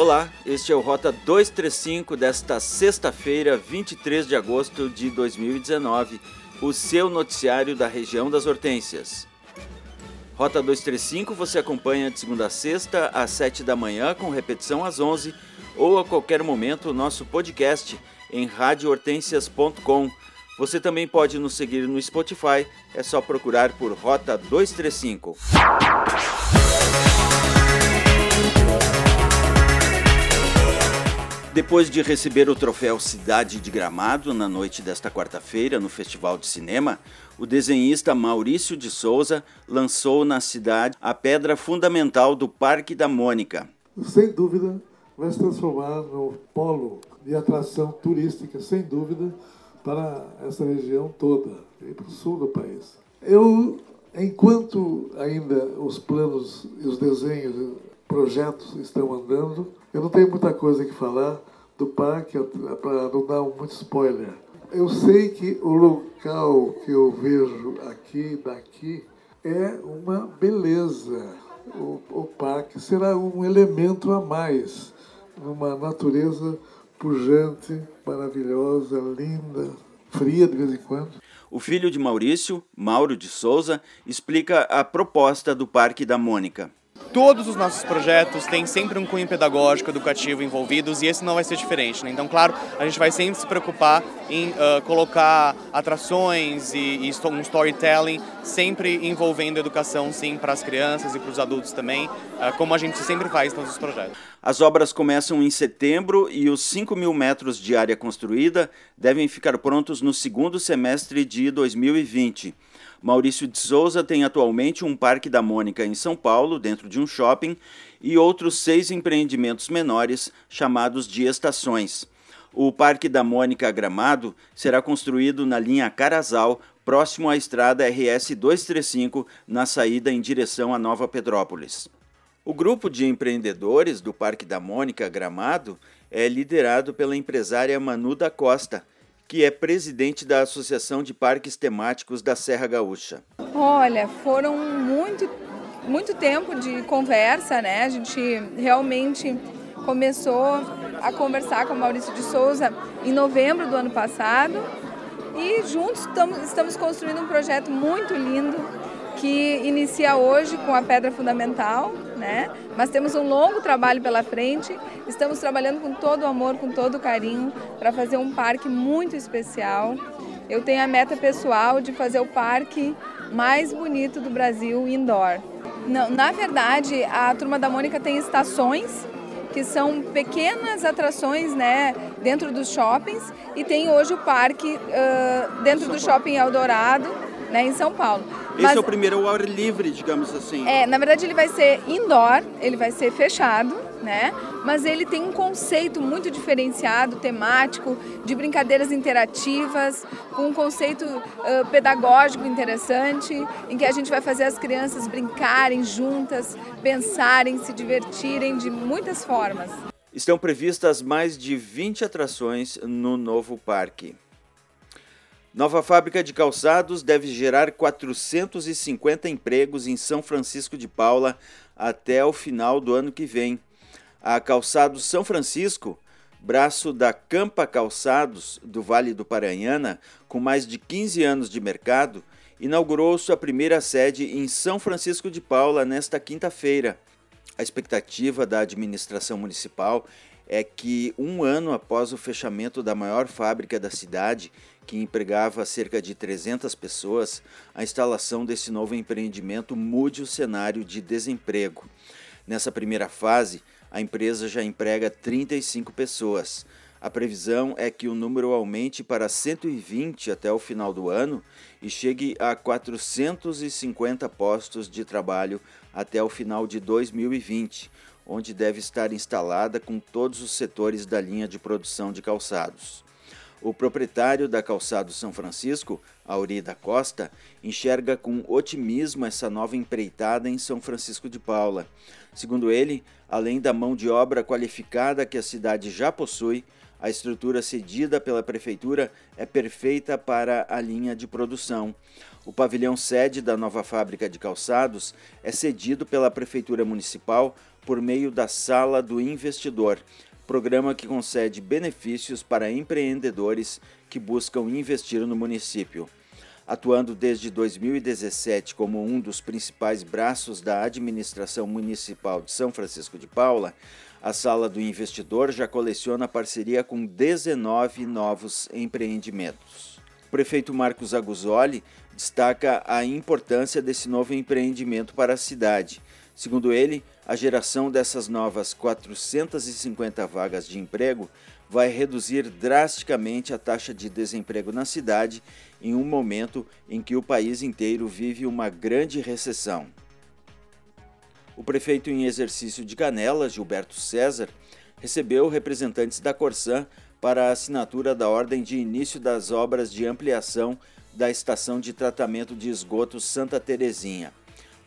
Olá, este é o Rota 235 desta sexta-feira, 23 de agosto de 2019, o seu noticiário da região das Hortênsias. Rota 235 você acompanha de segunda a sexta às 7 da manhã, com repetição às 11 ou a qualquer momento o nosso podcast em radiohortensias.com. Você também pode nos seguir no Spotify, é só procurar por Rota 235. Depois de receber o troféu Cidade de Gramado na noite desta quarta-feira no Festival de Cinema, o desenhista Maurício de Souza lançou na cidade a pedra fundamental do Parque da Mônica. Sem dúvida, vai se transformar no polo de atração turística, sem dúvida, para essa região toda e para o sul do país. Eu, enquanto ainda os planos e os desenhos, projetos estão andando, eu não tenho muita coisa que falar do parque para não dar muito spoiler. Eu sei que o local que eu vejo aqui, daqui, é uma beleza. O, o parque será um elemento a mais numa natureza pujante, maravilhosa, linda, fria de vez em quando. O filho de Maurício, Mauro de Souza, explica a proposta do Parque da Mônica. Todos os nossos projetos têm sempre um cunho pedagógico, educativo envolvidos e esse não vai ser diferente. Né? Então, claro, a gente vai sempre se preocupar em uh, colocar atrações e, e, um storytelling sempre envolvendo educação, sim, para as crianças e para os adultos também, uh, como a gente sempre faz nos projetos. As obras começam em setembro e os 5 mil metros de área construída devem ficar prontos no segundo semestre de 2020. Maurício de Souza tem atualmente um Parque da Mônica em São Paulo, dentro de um shopping, e outros seis empreendimentos menores, chamados de estações. O Parque da Mônica Gramado será construído na linha Carazal, próximo à estrada RS 235, na saída em direção a Nova Petrópolis. O grupo de empreendedores do Parque da Mônica Gramado é liderado pela empresária Manu da Costa, que é presidente da Associação de Parques Temáticos da Serra Gaúcha. Olha, foram muito, muito tempo de conversa, né? A gente realmente começou a conversar com o Maurício de Souza em novembro do ano passado e juntos estamos, estamos construindo um projeto muito lindo que inicia hoje com a pedra fundamental, né? Mas temos um longo trabalho pela frente. Estamos trabalhando com todo o amor, com todo o carinho para fazer um parque muito especial. Eu tenho a meta pessoal de fazer o parque mais bonito do Brasil indoor. Na verdade, a Turma da Mônica tem estações que são pequenas atrações né, dentro dos shoppings e tem hoje o parque uh, dentro do Shopping Eldorado, né, em São Paulo. Esse Mas, é o primeiro ao ar livre, digamos assim. É, na verdade ele vai ser indoor, ele vai ser fechado, né? Mas ele tem um conceito muito diferenciado, temático, de brincadeiras interativas, com um conceito uh, pedagógico interessante, em que a gente vai fazer as crianças brincarem juntas, pensarem, se divertirem de muitas formas. Estão previstas mais de 20 atrações no novo parque. Nova fábrica de calçados deve gerar 450 empregos em São Francisco de Paula até o final do ano que vem. A Calçados São Francisco, braço da Campa Calçados do Vale do Paranhana, com mais de 15 anos de mercado, inaugurou sua primeira sede em São Francisco de Paula nesta quinta-feira. A expectativa da administração municipal é que, um ano após o fechamento da maior fábrica da cidade, que empregava cerca de 300 pessoas, a instalação desse novo empreendimento mude o cenário de desemprego. Nessa primeira fase, a empresa já emprega 35 pessoas. A previsão é que o número aumente para 120 até o final do ano e chegue a 450 postos de trabalho até o final de 2020, onde deve estar instalada com todos os setores da linha de produção de calçados. O proprietário da Calçado São Francisco, Auri da Costa, enxerga com otimismo essa nova empreitada em São Francisco de Paula. Segundo ele, além da mão de obra qualificada que a cidade já possui, a estrutura cedida pela prefeitura é perfeita para a linha de produção. O pavilhão sede da nova fábrica de calçados é cedido pela prefeitura municipal por meio da Sala do Investidor, programa que concede benefícios para empreendedores que buscam investir no município. Atuando desde 2017 como um dos principais braços da administração municipal de São Francisco de Paula, a Sala do Investidor já coleciona parceria com 19 novos empreendimentos. O prefeito Marcos Aguzoli destaca a importância desse novo empreendimento para a cidade. Segundo ele, a geração dessas novas 450 vagas de emprego vai reduzir drasticamente a taxa de desemprego na cidade em um momento em que o país inteiro vive uma grande recessão. O prefeito em exercício de Canelas, Gilberto César, recebeu representantes da Corsã para a assinatura da ordem de início das obras de ampliação da estação de tratamento de esgotos Santa Terezinha.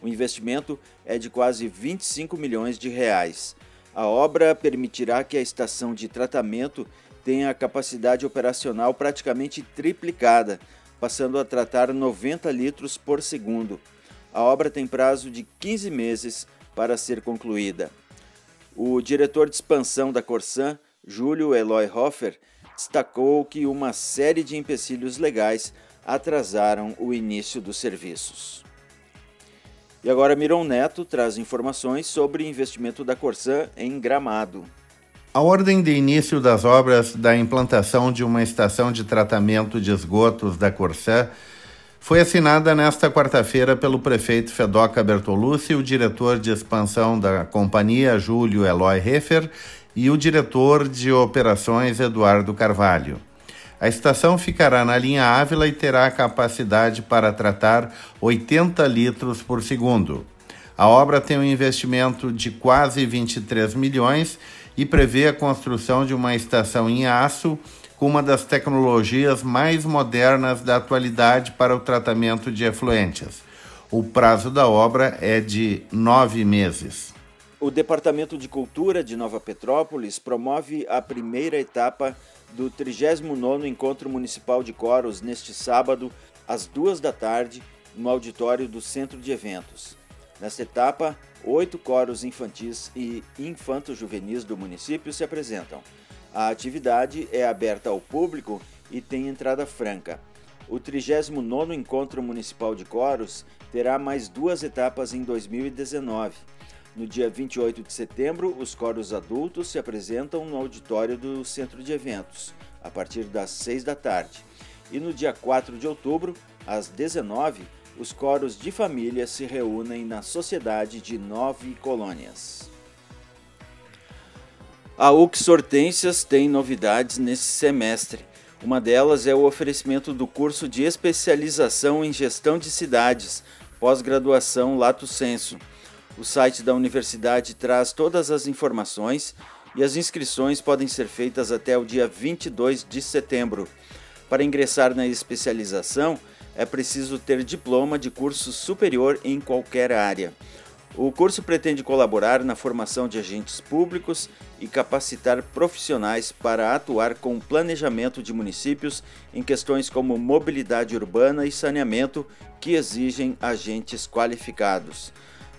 O investimento é de quase 25 milhões de reais. A obra permitirá que a estação de tratamento tenha a capacidade operacional praticamente triplicada, passando a tratar 90 litros por segundo. A obra tem prazo de 15 meses para ser concluída. O diretor de expansão da Corsan, Júlio Eloy Hoffer, destacou que uma série de empecilhos legais atrasaram o início dos serviços. E agora Miron Neto traz informações sobre investimento da Corsan em Gramado. A ordem de início das obras da implantação de uma estação de tratamento de esgotos da Corsan foi assinada nesta quarta-feira pelo prefeito Fedoca Bertolucci, o diretor de expansão da companhia Júlio Eloy Heffer e o diretor de operações Eduardo Carvalho. A estação ficará na linha Ávila e terá capacidade para tratar 80 litros por segundo. A obra tem um investimento de quase 23 milhões e prevê a construção de uma estação em aço com uma das tecnologias mais modernas da atualidade para o tratamento de efluentes. O prazo da obra é de nove meses. O Departamento de Cultura de Nova Petrópolis promove a primeira etapa do 39º Encontro Municipal de Coros neste sábado, às duas da tarde, no auditório do Centro de Eventos. Nesta etapa, oito coros infantis e infanto-juvenis do município se apresentam. A atividade é aberta ao público e tem entrada franca. O 39º Encontro Municipal de Coros terá mais duas etapas em 2019. No dia 28 de setembro, os coros adultos se apresentam no auditório do Centro de Eventos, a partir das 6 da tarde. E no dia 4 de outubro, às 19 os coros de família se reúnem na Sociedade de Nove Colônias. A UX Hortências tem novidades nesse semestre. Uma delas é o oferecimento do curso de especialização em gestão de cidades, pós-graduação Lato Senso. O site da universidade traz todas as informações e as inscrições podem ser feitas até o dia 22 de setembro. Para ingressar na especialização, é preciso ter diploma de curso superior em qualquer área. O curso pretende colaborar na formação de agentes públicos e capacitar profissionais para atuar com planejamento de municípios em questões como mobilidade urbana e saneamento que exigem agentes qualificados.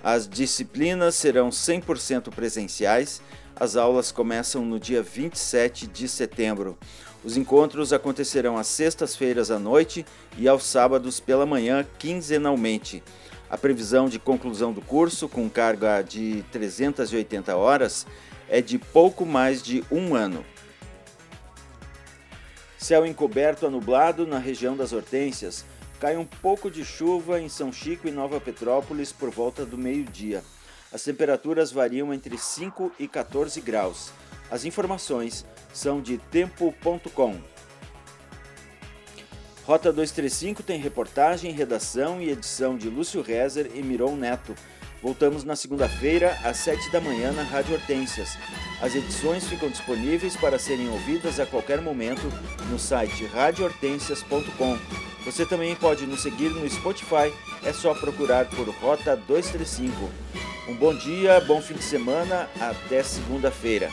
As disciplinas serão 100% presenciais. As aulas começam no dia 27 de setembro. Os encontros acontecerão às sextas-feiras à noite e aos sábados pela manhã, quinzenalmente. A previsão de conclusão do curso, com carga de 380 horas, é de pouco mais de um ano. Céu encoberto a nublado na região das Hortênsias Cai um pouco de chuva em São Chico e Nova Petrópolis por volta do meio-dia. As temperaturas variam entre 5 e 14 graus. As informações são de tempo.com. Rota 235 tem reportagem, redação e edição de Lúcio Rezer e Miron Neto. Voltamos na segunda-feira, às 7 da manhã, na Rádio Hortências. As edições ficam disponíveis para serem ouvidas a qualquer momento no site radiohortensias.com. Você também pode nos seguir no Spotify, é só procurar por Rota 235. Um bom dia, bom fim de semana, até segunda-feira.